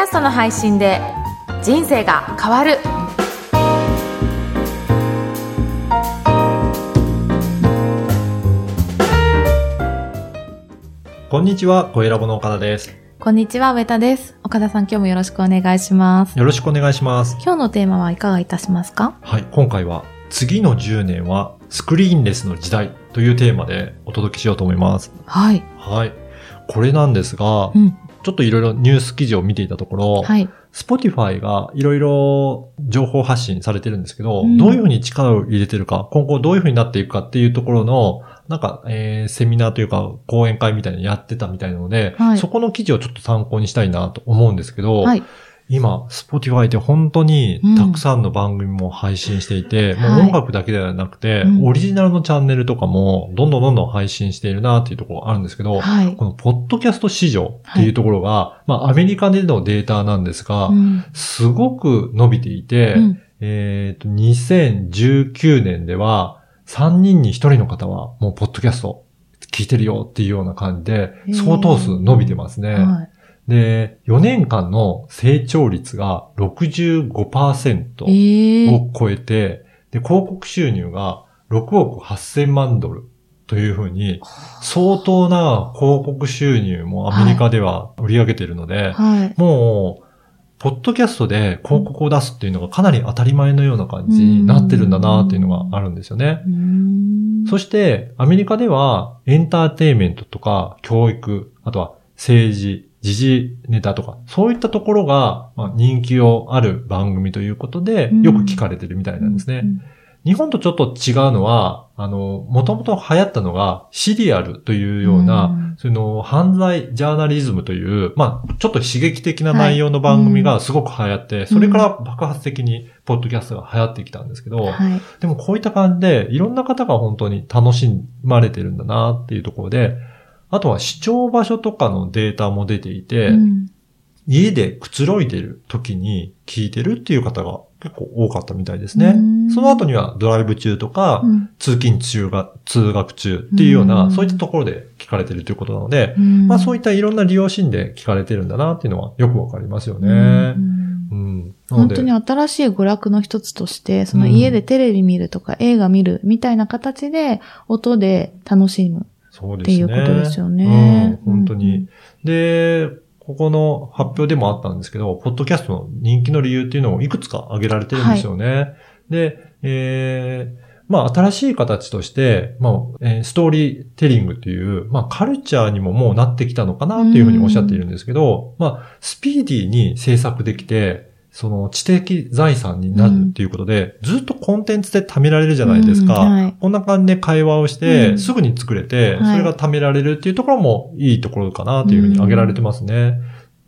ャストの配信で人生が変わるこんにちは、小ラボの岡田です。こんにちは上田です岡田さん今日もよろしくお願いしますよろしくお願いします。今日のテーマはいかがいたしますか？はい、今回は次の10年はスクリーンレスの時代というテーマでお届けしようと思います。はいはい。これなんですが、うんちょっといろいろニュース記事を見ていたところ、はい。Spotify がいろいろ情報発信されてるんですけど、うん。どういうふうに力を入れてるか、今後どういうふうになっていくかっていうところの、なんか、えーセミナーというか講演会みたいなのやってたみたいなので、はい。そこの記事をちょっと参考にしたいなと思うんですけど、はい今、Spotify って本当にたくさんの番組も配信していて、うんもうはい音楽だけではなくて、うんオリジナルのチャンネルとかもどんどんどんどん配信しているなっていうところがあるんですけど、はい。このポッドキャスト市場っていうところが、まあアメリカでのデータなんですが、うん。すごく伸びていて、うん。えっ、と、2019年では3人に1人の方はもうポッドキャスト聞いてるよっていうような感じで相当数伸びてますね。はいで、4年間の成長率が65%えーを超えて、で、広告収入が6億8000万ドルというふうに、相当な広告収入もアメリカでは売り上げているので、はい。もう、ポッドキャストで広告を出すっていうのがかなり当たり前のような感じになってるんだなっていうのがあるんですよね。そして、アメリカではエンターテインメントとか教育、あとは政治、時事ネタとか、そういったところが、まあ、人気をある番組ということで、よく聞かれてるみたいなんですね。うん。日本とちょっと違うのは、あの、もともと流行ったのがシリアルというような、うん。その犯罪ジャーナリズムという、まあ、ちょっと刺激的な内容の番組がすごく流行って、それから爆発的にポッドキャストが流行ってきたんですけど、はい。でもこういった感じで、いろんな方が本当に楽しまれてるんだなっていうところで、あとは視聴場所とかのデータも出ていて、うん。家でくつろいでる時に聞いてるっていう方が結構多かったみたいですね。うん。その後にはドライブ中とか、うん。通勤中が、通学中っていうような、うん。そういったところで聞かれてるということなので、うん。まあそういったいろんな利用シーンで聞かれてるんだなっていうのはよくわかりますよね。本当に新しい娯楽の一つとして、その家でテレビ見るとか映画見るみたいな形で音で楽しむ。そうですね。っていうことですよねうん、本当に。うんで、ここの発表でもあったんですけど、ポッドキャストの人気の理由っていうのをいくつか挙げられてるんですよね。で、えーまあ、新しい形として、まあ、えーストーリーテリングっていう、まあ、カルチャーにももうなってきたのかなっていうふうにおっしゃっているんですけど、まあ、スピーディーに制作できて、その知的財産になるっていうことで、ずっとコンテンツで貯められるじゃないですか。うん。はい。こんな感じで会話をして、うん。すぐに作れて、はい。それが貯められるっていうところもいいところかなというふうに挙げられてますね。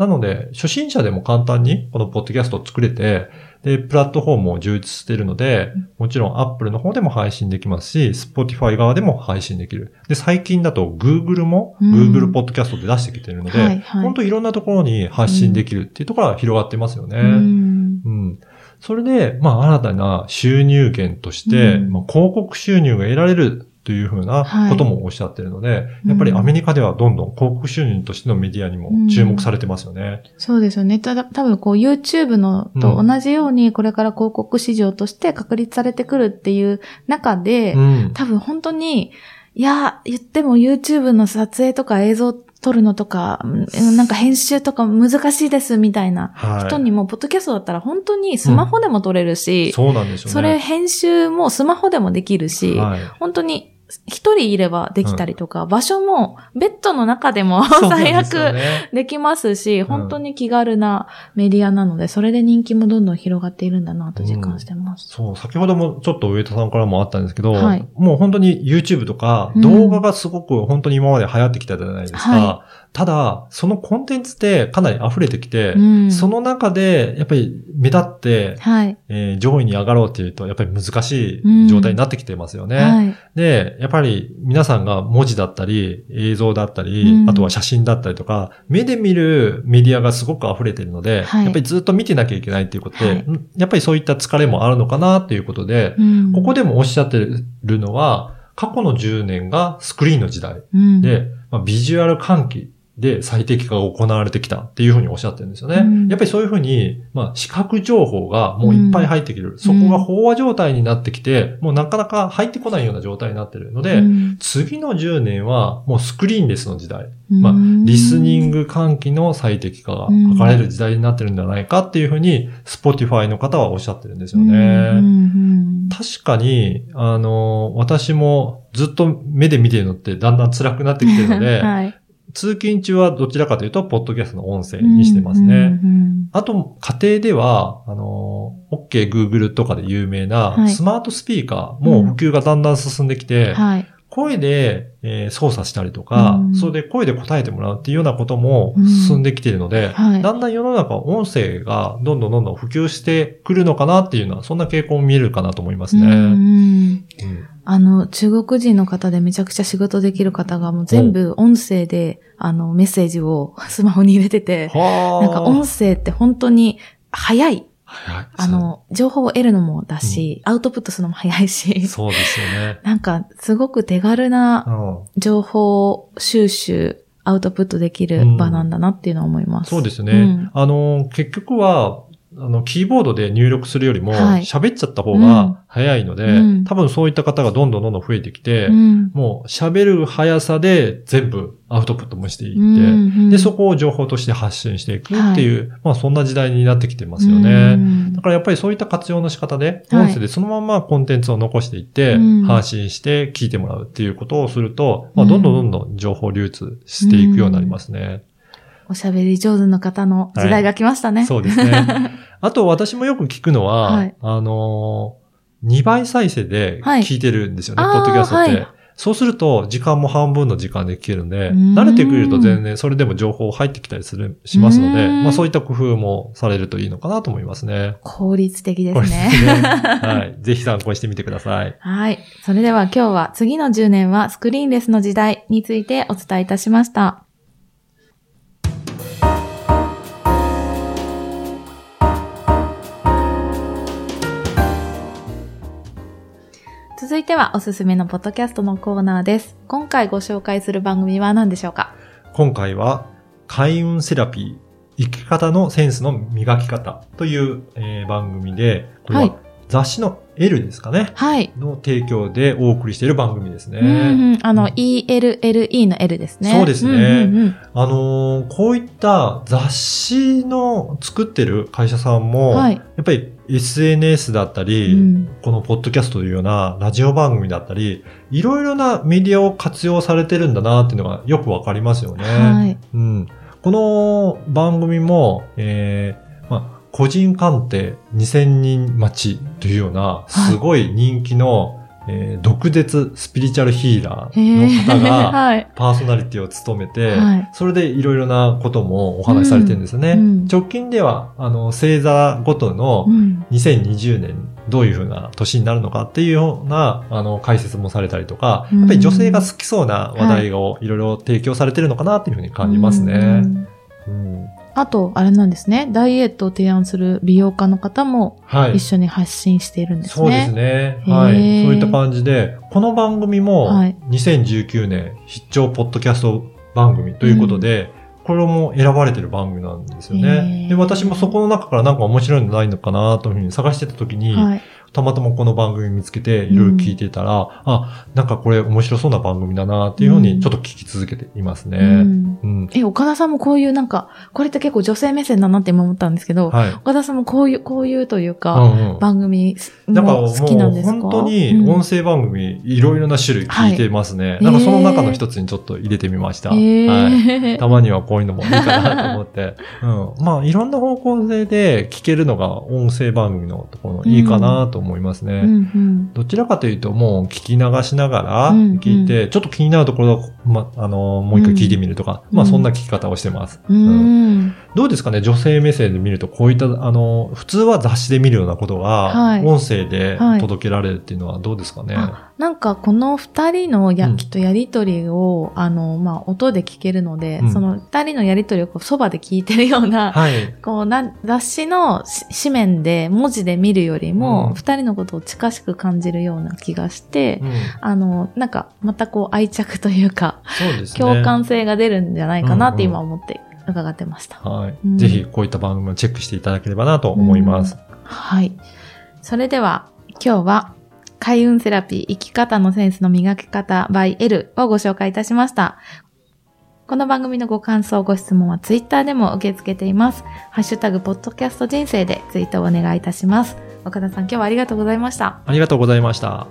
なので、初心者でも簡単にこのポッドキャストを作れて、で、プラットフォームも充実しているので、もちろん Apple の方でも配信できますし、Spotify 側でも配信できる。で、最近だと Google もうん Google ポッドキャストで出してきているので、はいはい本当いろんなところに発信できるっていうところが広がってますよね。うんうん。それで、まあ、新たな収入源として、うんまあ、広告収入が得られるというふうなはいこともおっしゃってるので、うんやっぱりアメリカではどんどん広告収入としてのメディアにも注目されてますよね。そうですよね。ただ、多分こう YouTube のと同じようにこれから広告市場として確立されてくるっていう中で、うん。多分本当に、いや、言っても YouTube の撮影とか映像撮るのとか、うんなんか編集とか難しいですみたいなはい。人にも、ポッドキャストだったら本当にスマホでも撮れるし、そうなんですよね。それ編集もスマホでもできるし、はい。本当に一人いればできたりとか、場所もベッドの中でも最悪ね。できますし、本当に気軽なメディアなので、それで人気もどんどん広がっているんだなと実感してます。そう、先ほどもちょっと上戸さんからもあったんですけど、はい。もう本当に YouTube とかうん。動画がすごく本当に今まで流行ってきたじゃないですか。はただ、そのコンテンツってかなり溢れてきて、うん。その中でやっぱり目立って、はい。えー上位に上がろうっていうと、やっぱり難しい状態になってきてますよね。はい。で、やっぱり皆さんが文字だったり、映像だったり、うん。あとは写真だったりとか、目で見るメディアがすごく溢れているので、はい。やっぱりずっと見てなきゃいけないっていうことで、はい。んやっぱりそういった疲れもあるのかなっていうことで、うん。ここでもおっしゃってるのは、過去の10年がスクリーンの時代。うん、で、まあ、ビジュアル喚起で最適化が行われてきたっていうふうにおっしゃってるんですよね。うんやっぱりそういうふうに、まあ、視覚情報がもういっぱい入ってきてる。そこが飽和状態になってきて、もうなかなか入ってこないような状態になってるので、うん次の10年はもうスクリーンレスの時代。まあ、リスニング喚起の最適化が図れる時代になってるんじゃないかっていうふうに、Spotify の方はおっしゃってるんですよね。うんうん確かに、あの、私もずっと目で見てるのってだんだん辛くなってきてるので、はい。通勤中はどちらかというと、ポッドキャストの音声にしてますね。うんうんあと、家庭では、あの、OK Google とかで有名なはい。スマートスピーカーも普及がだんだん進んできて、はい。声で、えー操作したりとか、うん。それで声で答えてもらうっていうようなこともうん進んできているので、はい。だんだん世の中音声がどんどんどんどん普及してくるのかなっていうのは、そんな傾向も見えるかなと思いますね。うんうん。うんあの、中国人の方でめちゃくちゃ仕事できる方がもう全部音声で、あの、メッセージを スマホに入れてて、はあ。なんか音声って本当に早い。はいあ、の、情報を得るのもだし、アウトプットするのも早いし、そうですよね。なんかすごく手軽なうん情報収集、アウトプットできる場なんだなっていうのは思います。そうですね。うんあの、結局は、あの、キーボードで入力するよりも、はい。喋っちゃった方が早いので、うん。多分そういった方がどんどんどんどん増えてきて、うん。もう喋る速さで全部アウトプットもしていって、うんうん。で、そこを情報として発信していくっていう、まあそんな時代になってきてますようね。ん。だからやっぱりそういった活用の仕方で、はい。音声でそのままコンテンツを残していって、うん。発信して聞いてもらうっていうことをすると、まあうんどんどんどんどん情報流通していくようになりますね。おしゃべり上手の方の時代が来ましたね。そうですね。あと私もよく聞くのは、はいあのー、2倍再生ではい聞いてるんですよね、ポッドキャストって。はいそうすると、時間も半分の時間で聞けるんで、うん慣れてくると全然それでも情報入ってきたりする、しますので、うんまあそういった工夫もされるといいのかなと思いますね。効率的でこれすね。はい。ぜひ参考にしてみてください。はい。それでは今日は次の10年はスクリーンレスの時代についてお伝えいたしました。続いてはおすすめのポッドキャストのコーナーです。今回ご紹介する番組は何でしょうか？今回は、開運セラピー、生き方のセンスの磨き方という、えー番組で、これははい雑誌の L ですかね？はい。の提供でお送りしている番組ですね。うんうん、あの、ELLE の L ですね。そうですねんうんうんあのーこういった雑誌の作ってる会社さんも、はい。やっぱり SNS だったり、うんこのポッドキャストというようなラジオ番組だったり、いろいろなメディアを活用されてるんだなっていうのがよくわかりますよね。はい。うん、この番組も、えーまあ、個人鑑定2000人待ちというような、すごい人気の、えー毒舌スピリチュアルヒー。ラーの方が、はい。パーソナリティを務めて、はい。それでいろいろなこともお話しされてるんですよね。うんうん直近では、あの、星座ごとのうん。2020年どういうふうな年になるのかっていうような、あの、解説もされたりとか、うん。やっぱり女性が好きそうな話題をいろいろ提供されてるのかなっていうふうに感じますね。うん。うんあと、あれなんですね。ダイエットを提案する美容家の方もはい一。緒に発信しているんですね。そうですね。はい。そういった感じで、この番組もはい2019年必聴ポッドキャスト番組ということで、これも選ばれてる番組なんですよへね。ーで、私もそこの中からなんか面白いのないのかなというふうに探してた時に、はい。たまたまこの番組見つけていろいろ聞いてたら、あ、なんかこれ面白そうな番組だなっていうふううんにちょっと聞き続けていますね。うんうん。え、岡田さんもこういうなんか、これって結構女性目線だなって今思ったんですけど、はい。岡田さんもこういう、こういうといううか、んうん。番組なんかもう本当にうん音声番組いろいろな種類聞いてますね。いなんかその中の一つにちょっと入れてみました。へーはい。たまにはこういうのもいいかなと思って。うん。まあいろんな方向性で聞けるのが音声番組のところのいいかなと思いますね。うんうんどちらかというともう聞き流しながらうん聞いて、ちょっと気になるところを、ま、あの、もう一回聞いてみるとか、うんまあそんな聞き方をしてます。ううんん。どうですかね？女性目線で見るとこういった、あの、普通は雑誌で見るようなことが、はい音声ではい届けられるっていうのはどうですかね、あなんかこの二人のや、うんきっとやりとりを、あの、まあ、音で聞けるので、うんその二人のやりとりをこうそばで聞いてるような、はい。こうな、雑誌のし紙面で文字で見るよりうんも、二、人のことを近しく感じるような気がして、うんあの、なんか、またこう愛着というか、そうね。共感性が出るんじゃないかなって今思って伺ってました。はい。うんぜひ、こういった番組をチェックしていただければなと思います。はい。それでは、今日は、開運セラピー生き方のセンスの磨き方 by L をご紹介いたしました。この番組のご感想、ご質問はツイッターでも受け付けています。ハッシュタグ、ポッドキャスト人生でツイートをお願いいたします。岡田さん、今日はありがとうございました。ありがとうございました。